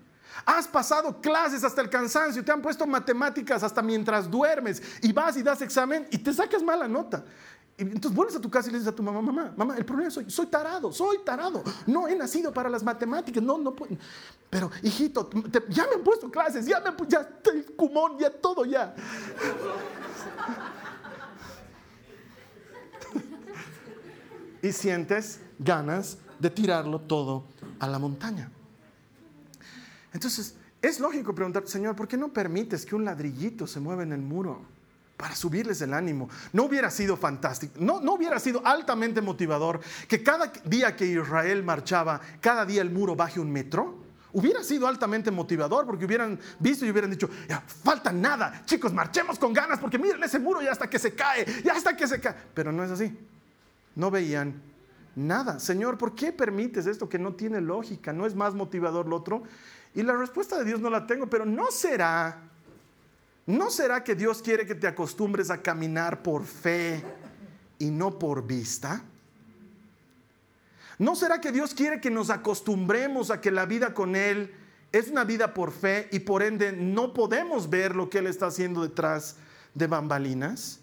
[SPEAKER 2] Has pasado clases hasta el cansancio, te han puesto matemáticas hasta mientras duermes y vas y das examen y te sacas mala nota. Y entonces vuelves a tu casa y le dices a tu mamá, mamá, mamá, el problema soy, soy tarado, soy tarado. No he nacido para las matemáticas, no, no puedo. Pero, hijito, ya me han puesto clases, ya me han ya el cumón, ya todo ya. <laughs> y sientes ganas de tirarlo todo a la montaña. Entonces, es lógico preguntar, Señor, ¿por qué no permites que un ladrillito se mueva en el muro? para subirles el ánimo. No hubiera sido fantástico, no, no hubiera sido altamente motivador que cada día que Israel marchaba, cada día el muro baje un metro. Hubiera sido altamente motivador porque hubieran visto y hubieran dicho, ya, falta nada, chicos, marchemos con ganas porque miren ese muro ya hasta que se cae, ya hasta que se cae. Pero no es así. No veían nada. Señor, ¿por qué permites esto que no tiene lógica? ¿No es más motivador lo otro? Y la respuesta de Dios no la tengo, pero no será ¿No será que Dios quiere que te acostumbres a caminar por fe y no por vista? ¿No será que Dios quiere que nos acostumbremos a que la vida con Él es una vida por fe y por ende no podemos ver lo que Él está haciendo detrás de bambalinas?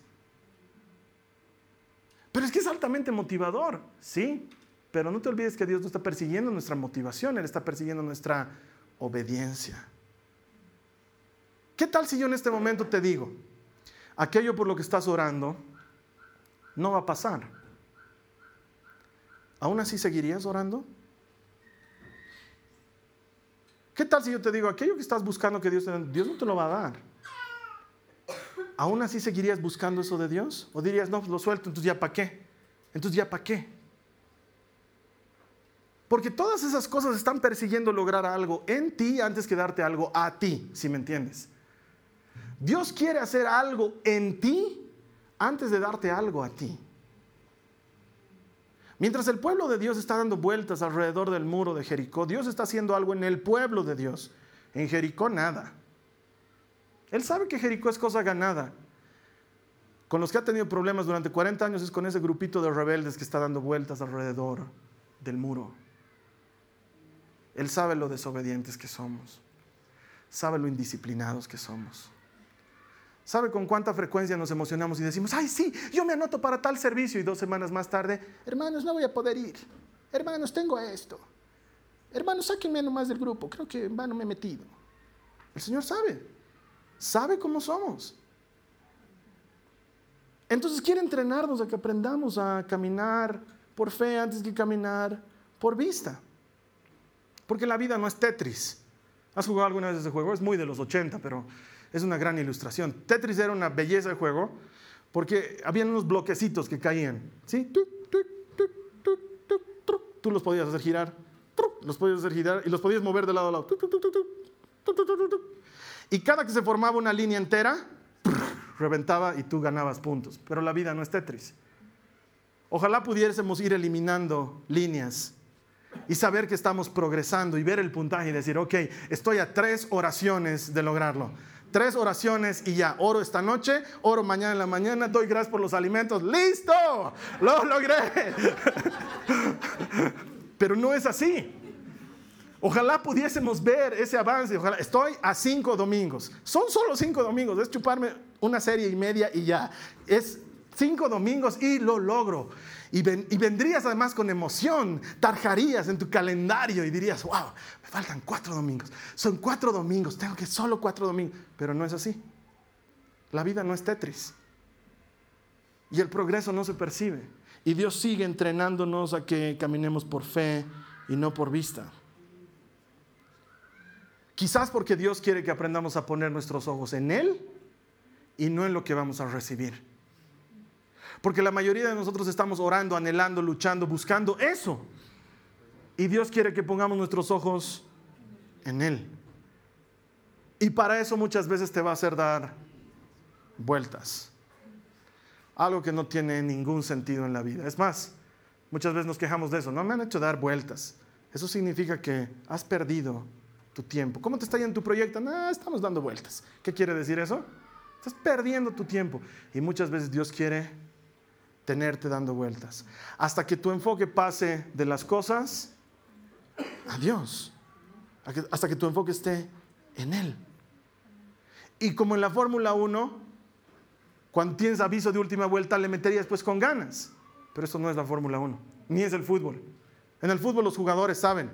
[SPEAKER 2] Pero es que es altamente motivador, sí, pero no te olvides que Dios no está persiguiendo nuestra motivación, Él está persiguiendo nuestra obediencia. ¿Qué tal si yo en este momento te digo, aquello por lo que estás orando no va a pasar? ¿Aún así seguirías orando? ¿Qué tal si yo te digo, aquello que estás buscando que Dios te Dios no te lo va a dar? ¿Aún así seguirías buscando eso de Dios? ¿O dirías, no, lo suelto, entonces ya para qué? Entonces ya para qué? Porque todas esas cosas están persiguiendo lograr algo en ti antes que darte algo a ti, si me entiendes. Dios quiere hacer algo en ti antes de darte algo a ti. Mientras el pueblo de Dios está dando vueltas alrededor del muro de Jericó, Dios está haciendo algo en el pueblo de Dios. En Jericó nada. Él sabe que Jericó es cosa ganada. Con los que ha tenido problemas durante 40 años es con ese grupito de rebeldes que está dando vueltas alrededor del muro. Él sabe lo desobedientes que somos. Sabe lo indisciplinados que somos. ¿Sabe con cuánta frecuencia nos emocionamos y decimos, ay, sí, yo me anoto para tal servicio y dos semanas más tarde, hermanos, no voy a poder ir. Hermanos, tengo esto. Hermano, sáquenme nomás del grupo, creo que en vano me he metido. El Señor sabe, sabe cómo somos. Entonces quiere entrenarnos a que aprendamos a caminar por fe antes que caminar por vista. Porque la vida no es Tetris. ¿Has jugado alguna vez ese juego? Es muy de los 80, pero es una gran ilustración. Tetris era una belleza de juego porque habían unos bloquecitos que caían. ¿sí? Tú los podías hacer girar, los podías hacer girar y los podías mover de lado a lado. Y cada que se formaba una línea entera, reventaba y tú ganabas puntos. Pero la vida no es Tetris. Ojalá pudiésemos ir eliminando líneas y saber que estamos progresando y ver el puntaje y decir, ok, estoy a tres oraciones de lograrlo. Tres oraciones y ya, oro esta noche, oro mañana en la mañana, doy gracias por los alimentos, listo, lo logré. <laughs> Pero no es así. Ojalá pudiésemos ver ese avance. Ojalá. Estoy a cinco domingos. Son solo cinco domingos. Es chuparme una serie y media y ya. Es cinco domingos y lo logro. Y, vendrías además con emoción, tarjarías en tu calendario y dirías, wow, me faltan cuatro domingos. Son cuatro domingos, tengo que solo cuatro domingos. Pero no es así. La vida no es Tetris. Y el progreso no se percibe. Y Dios sigue entrenándonos a que caminemos por fe y no por vista. Quizás porque Dios quiere que aprendamos a poner nuestros ojos en Él y no en lo que vamos a recibir. Porque la mayoría de nosotros estamos orando, anhelando, luchando, buscando eso. Y Dios quiere que pongamos nuestros ojos en Él. Y para eso muchas veces te va a hacer dar vueltas. Algo que no tiene ningún sentido en la vida. Es más, muchas veces nos quejamos de eso. No me han hecho dar vueltas. Eso significa que has perdido tu tiempo. ¿Cómo te está yendo tu proyecto? No, estamos dando vueltas. ¿Qué quiere decir eso? Estás perdiendo tu tiempo. Y muchas veces Dios quiere tenerte dando vueltas. Hasta que tu enfoque pase de las cosas a Dios. Hasta que tu enfoque esté en Él. Y como en la Fórmula 1, cuando tienes aviso de última vuelta, le meterías pues con ganas. Pero esto no es la Fórmula 1, ni es el fútbol. En el fútbol los jugadores saben.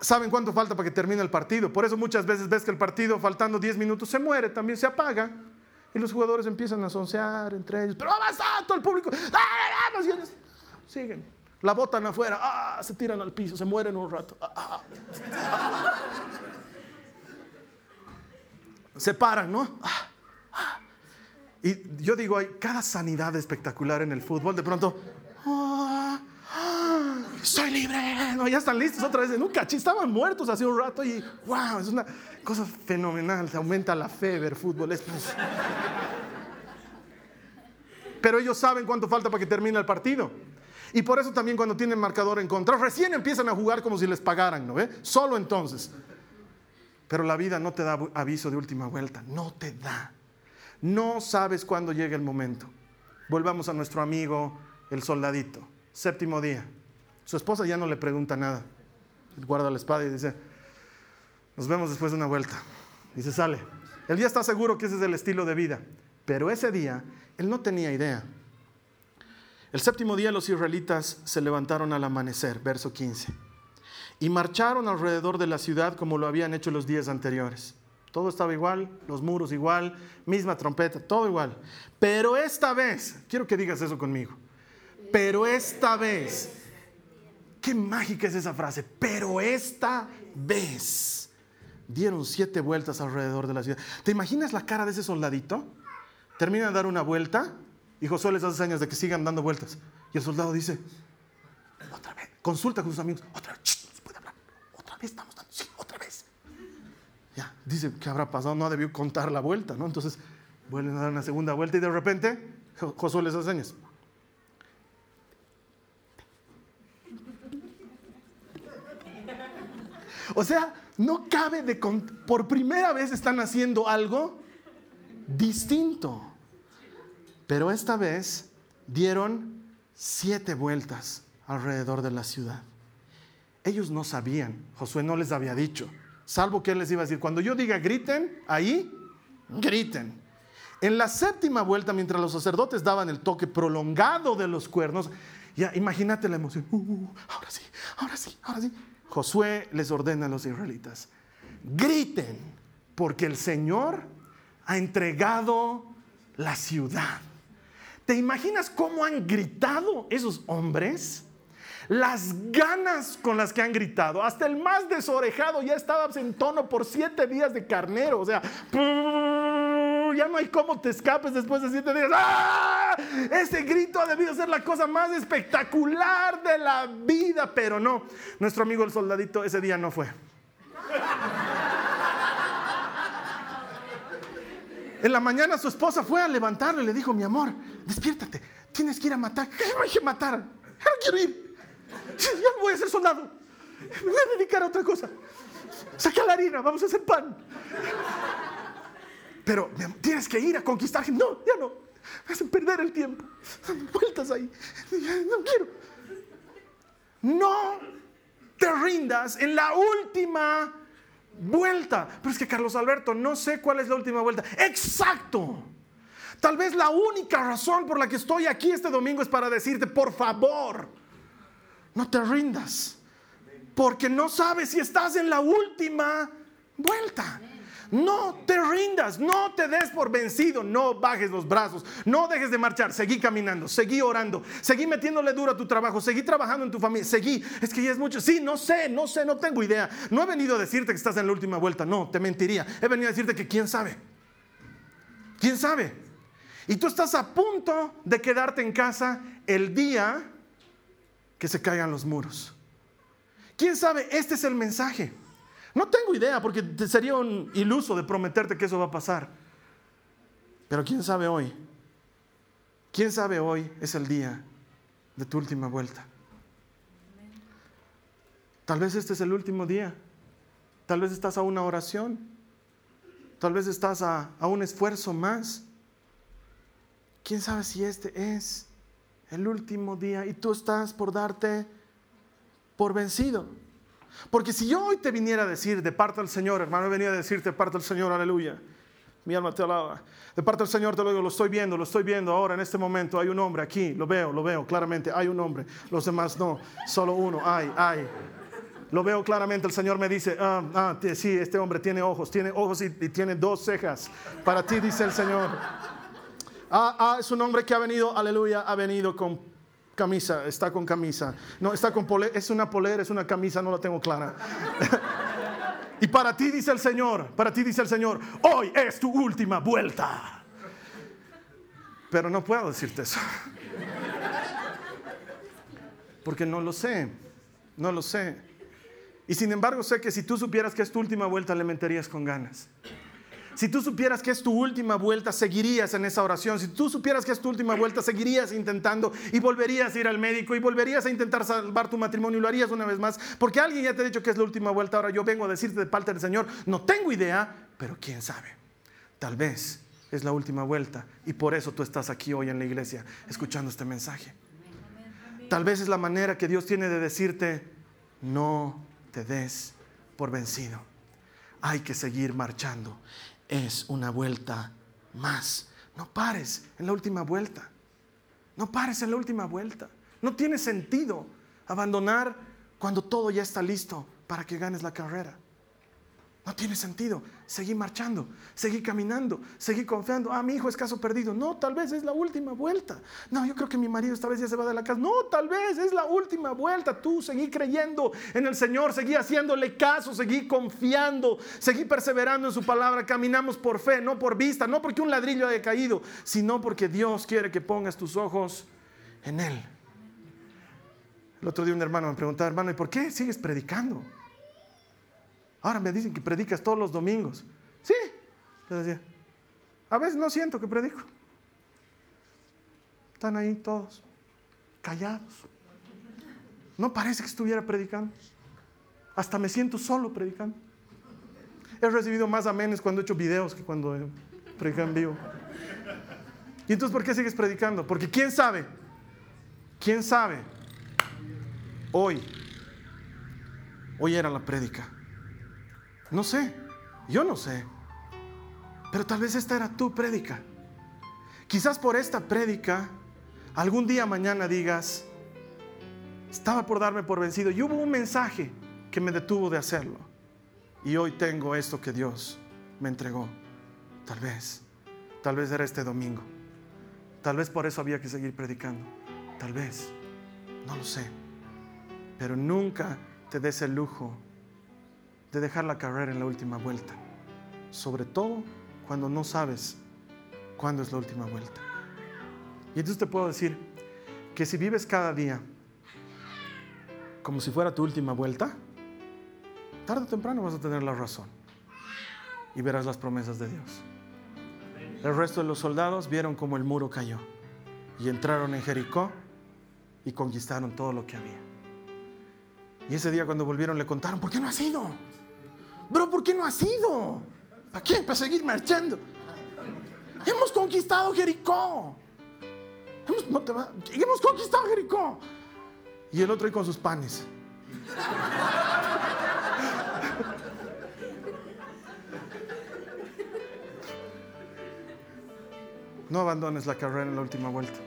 [SPEAKER 2] Saben cuánto falta para que termine el partido. Por eso muchas veces ves que el partido, faltando 10 minutos, se muere, también se apaga. Y los jugadores empiezan a soncear entre ellos. Pero avanza todo el público. ¡Ah, Siguen. La botan afuera. ¡Ah! Se tiran al piso. Se mueren un rato. ¡Ah! Se paran, ¿no? Y yo digo, hay cada sanidad espectacular en el fútbol. De pronto, soy libre. No, ya están listos otra vez. En un estaban muertos hace un rato y wow, es una cosa fenomenal. Se aumenta la fe ver fútbol. Pero ellos saben cuánto falta para que termine el partido. Y por eso también cuando tienen marcador en contra, recién empiezan a jugar como si les pagaran, ¿no? Solo entonces. Pero la vida no te da aviso de última vuelta, no te da. No sabes cuándo llega el momento. Volvamos a nuestro amigo el soldadito, séptimo día. Su esposa ya no le pregunta nada. Guarda la espada y dice, nos vemos después de una vuelta. Y se sale. Él ya está seguro que ese es el estilo de vida. Pero ese día, él no tenía idea. El séptimo día los israelitas se levantaron al amanecer, verso 15, y marcharon alrededor de la ciudad como lo habían hecho los días anteriores. Todo estaba igual, los muros igual, misma trompeta, todo igual. Pero esta vez, quiero que digas eso conmigo, pero esta vez Qué mágica es esa frase. Pero esta vez dieron siete vueltas alrededor de la ciudad. ¿Te imaginas la cara de ese soldadito? Termina de dar una vuelta y Josué les hace señas de que sigan dando vueltas. Y el soldado dice, otra vez, consulta con sus amigos, otra vez, puede hablar, otra vez estamos dando, sí, otra vez. Ya, dice, ¿qué habrá pasado? No debió contar la vuelta, ¿no? Entonces vuelven a dar una segunda vuelta y de repente Josué les hace señas. O sea, no cabe de... Por primera vez están haciendo algo distinto. Pero esta vez dieron siete vueltas alrededor de la ciudad. Ellos no sabían, Josué no les había dicho, salvo que él les iba a decir, cuando yo diga griten, ahí, griten. En la séptima vuelta, mientras los sacerdotes daban el toque prolongado de los cuernos, ya imagínate la emoción, uh, uh, ahora sí, ahora sí, ahora sí, Josué les ordena a los israelitas, griten, porque el Señor ha entregado la ciudad. ¿Te imaginas cómo han gritado esos hombres? Las ganas con las que han gritado. Hasta el más desorejado ya estaba en tono por siete días de carnero. O sea, ya no hay cómo te escapes después de siete días. ¡Ah! Ese grito ha debido ser la cosa más espectacular de la vida. Pero no, nuestro amigo el soldadito ese día no fue. En la mañana su esposa fue a levantarlo y le dijo, mi amor, despiértate, tienes que ir a matar. ¿Qué me que matar? No quiero ir. Ya no voy a ser soldado. Me voy a dedicar a otra cosa. Saca la harina, vamos a hacer pan. Pero tienes que ir a conquistar. No, ya no. Me hacen perder el tiempo. Vueltas ahí. No quiero. No te rindas en la última vuelta. Pero es que Carlos Alberto, no sé cuál es la última vuelta. Exacto. Tal vez la única razón por la que estoy aquí este domingo es para decirte, por favor, no te rindas. Porque no sabes si estás en la última vuelta. No te rindas, no te des por vencido, no bajes los brazos, no dejes de marchar, seguí caminando, seguí orando, seguí metiéndole duro a tu trabajo, seguí trabajando en tu familia, seguí, es que ya es mucho, sí, no sé, no sé, no tengo idea, no he venido a decirte que estás en la última vuelta, no, te mentiría, he venido a decirte que quién sabe, quién sabe. Y tú estás a punto de quedarte en casa el día que se caigan los muros. ¿Quién sabe? Este es el mensaje. No tengo idea porque sería un iluso de prometerte que eso va a pasar. Pero quién sabe hoy. ¿Quién sabe hoy es el día de tu última vuelta? Tal vez este es el último día. Tal vez estás a una oración. Tal vez estás a, a un esfuerzo más. ¿Quién sabe si este es el último día y tú estás por darte por vencido? Porque si yo hoy te viniera a decir de parte del Señor, hermano, venía a decirte de parte del Señor, aleluya. Mi alma te alaba. De parte del Señor te lo digo, lo estoy viendo, lo estoy viendo ahora en este momento. Hay un hombre aquí, lo veo, lo veo claramente. Hay un hombre, los demás no, solo uno. Hay, hay. Lo veo claramente. El Señor me dice, ah, ah sí, este hombre tiene ojos, tiene ojos y, y tiene dos cejas. Para ti, dice el Señor. Ah, ah, es un hombre que ha venido, aleluya, ha venido con camisa, está con camisa. No, está con polera, es una polera, es una camisa, no la tengo clara. <laughs> y para ti dice el Señor, para ti dice el Señor, hoy es tu última vuelta. Pero no puedo decirte eso. <laughs> Porque no lo sé, no lo sé. Y sin embargo sé que si tú supieras que es tu última vuelta, le meterías con ganas. Si tú supieras que es tu última vuelta, seguirías en esa oración. Si tú supieras que es tu última vuelta, seguirías intentando y volverías a ir al médico y volverías a intentar salvar tu matrimonio y lo harías una vez más. Porque alguien ya te ha dicho que es la última vuelta. Ahora yo vengo a decirte de parte del Señor, no tengo idea, pero quién sabe. Tal vez es la última vuelta y por eso tú estás aquí hoy en la iglesia escuchando este mensaje. Tal vez es la manera que Dios tiene de decirte, no te des por vencido. Hay que seguir marchando es una vuelta más. No pares en la última vuelta. No pares en la última vuelta. No tiene sentido abandonar cuando todo ya está listo para que ganes la carrera. No tiene sentido. Seguí marchando, seguí caminando, seguí confiando. Ah, mi hijo es caso perdido. No, tal vez es la última vuelta. No, yo creo que mi marido esta vez ya se va de la casa. No, tal vez es la última vuelta. Tú seguí creyendo en el Señor, seguí haciéndole caso, seguí confiando, seguí perseverando en su palabra. Caminamos por fe, no por vista, no porque un ladrillo haya caído, sino porque Dios quiere que pongas tus ojos en Él. El otro día un hermano me preguntaba, hermano, ¿y por qué sigues predicando? Ahora me dicen que predicas todos los domingos. Sí, le decía. A veces no siento que predico. Están ahí todos, callados. No parece que estuviera predicando. Hasta me siento solo predicando. He recibido más amenes cuando he hecho videos que cuando he predicado en vivo. ¿Y entonces por qué sigues predicando? Porque quién sabe, quién sabe, hoy, hoy era la prédica. No sé, yo no sé. Pero tal vez esta era tu prédica. Quizás por esta prédica, algún día mañana digas, estaba por darme por vencido y hubo un mensaje que me detuvo de hacerlo. Y hoy tengo esto que Dios me entregó. Tal vez, tal vez era este domingo. Tal vez por eso había que seguir predicando. Tal vez, no lo sé. Pero nunca te des el lujo de dejar la carrera en la última vuelta. Sobre todo cuando no sabes cuándo es la última vuelta. Y entonces te puedo decir que si vives cada día como si fuera tu última vuelta, tarde o temprano vas a tener la razón y verás las promesas de Dios. El resto de los soldados vieron como el muro cayó y entraron en Jericó y conquistaron todo lo que había. Y ese día cuando volvieron le contaron, ¿por qué no has ido? Bro, ¿por qué no has ido? ¿Para qué? Para seguir marchando. Hemos conquistado Jericó. Hemos, hemos conquistado Jericó. Y el otro ahí con sus panes. No abandones la carrera en la última vuelta.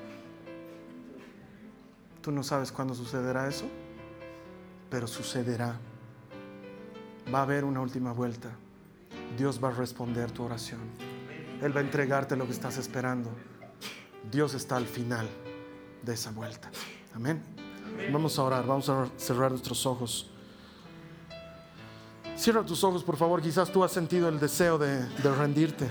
[SPEAKER 2] Tú no sabes cuándo sucederá eso, pero sucederá. Va a haber una última vuelta. Dios va a responder tu oración. Él va a entregarte lo que estás esperando. Dios está al final de esa vuelta. Amén. Vamos a orar, vamos a cerrar nuestros ojos. Cierra tus ojos, por favor. Quizás tú has sentido el deseo de, rendirte.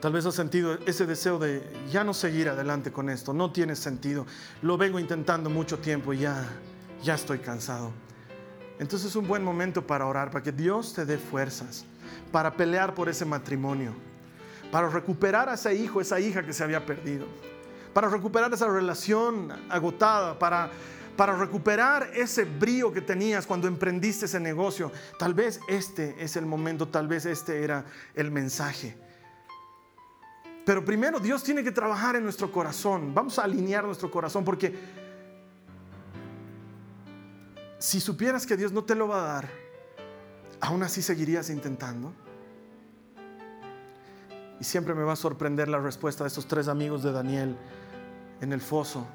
[SPEAKER 2] Tal vez has sentido ese deseo de ya no seguir adelante con esto, no tiene sentido. Lo vengo intentando mucho tiempo y ya, ya estoy cansado. Entonces es un buen momento para orar, para que Dios te dé fuerzas, para pelear por ese matrimonio, para recuperar a ese hijo, esa hija que se había perdido, para recuperar esa relación agotada, para, para recuperar ese brío que tenías cuando emprendiste ese negocio. Tal vez este es el momento, tal vez este era el mensaje. Pero primero Dios tiene que trabajar en nuestro corazón. Vamos a alinear nuestro corazón porque si supieras que Dios no te lo va a dar, aún así seguirías intentando. Y siempre me va a sorprender la respuesta de estos tres amigos de Daniel en el foso.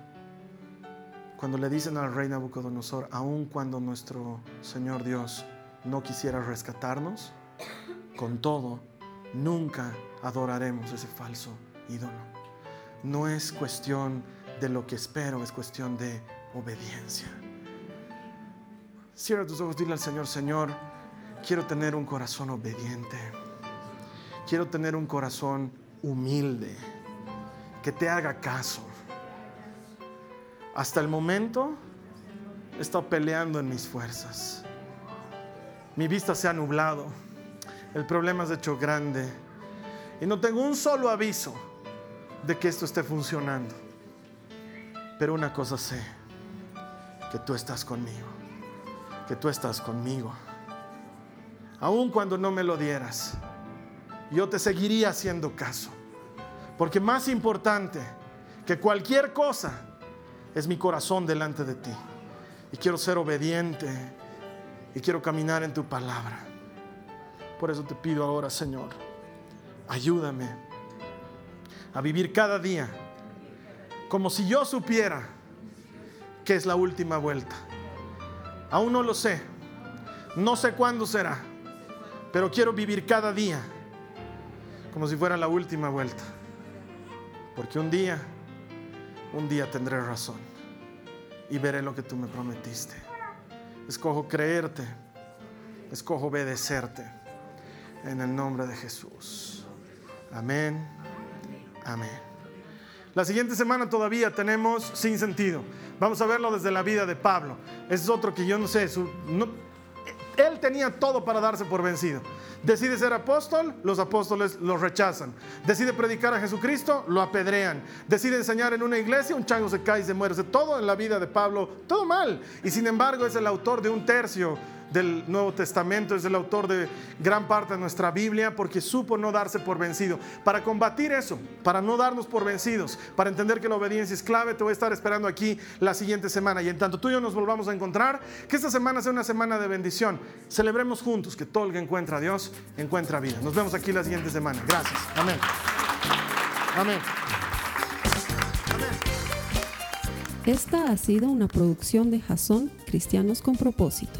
[SPEAKER 2] Cuando le dicen al rey Nabucodonosor, aun cuando nuestro Señor Dios no quisiera rescatarnos, con todo, nunca adoraremos ese falso ídolo. No es cuestión de lo que espero, es cuestión de obediencia. Cierra tus ojos, dile al Señor, Señor, quiero tener un corazón obediente. Quiero tener un corazón humilde, que te haga caso. Hasta el momento he estado peleando en mis fuerzas. Mi vista se ha nublado. El problema es hecho grande y no tengo un solo aviso de que esto esté funcionando. Pero una cosa sé, que tú estás conmigo, que tú estás conmigo. Aun cuando no me lo dieras, yo te seguiría haciendo caso. Porque más importante que cualquier cosa es mi corazón delante de ti. Y quiero ser obediente y quiero caminar en tu palabra. Por eso te pido ahora, Señor ayúdame a vivir cada día como si yo supiera que es la última vuelta. Aún no lo sé, no sé cuándo será, pero quiero vivir cada día como si fuera la última vuelta. Porque un día, un día tendré razón y veré lo que tú me prometiste. Escojo creerte, escojo obedecerte en el nombre de Jesús. Amén. Amén. La siguiente semana todavía tenemos sin sentido. Vamos a verlo desde la vida de Pablo. Es otro que yo no sé. él tenía todo para darse por vencido. Decide ser apóstol, los apóstoles lo rechazan. Decide predicar a Jesucristo, lo apedrean. Decide enseñar en una iglesia, un chango se cae y se muere. Todo en la vida de Pablo, todo mal. Y sin embargo es el autor de un tercio del Nuevo Testamento, es el autor de gran parte de nuestra Biblia, porque supo no darse por vencido. Para combatir eso, para no darnos por vencidos, para entender que la obediencia es clave, te voy a estar esperando aquí la siguiente semana. Y en tanto tú y yo nos volvamos a encontrar, que esta semana sea una semana de bendición. Celebremos juntos que todo el que encuentra a Dios encuentra vida. Nos vemos aquí la siguiente semana. Gracias. Amén. Amén.
[SPEAKER 1] Esta ha sido una producción de Jason Cristianos con propósito.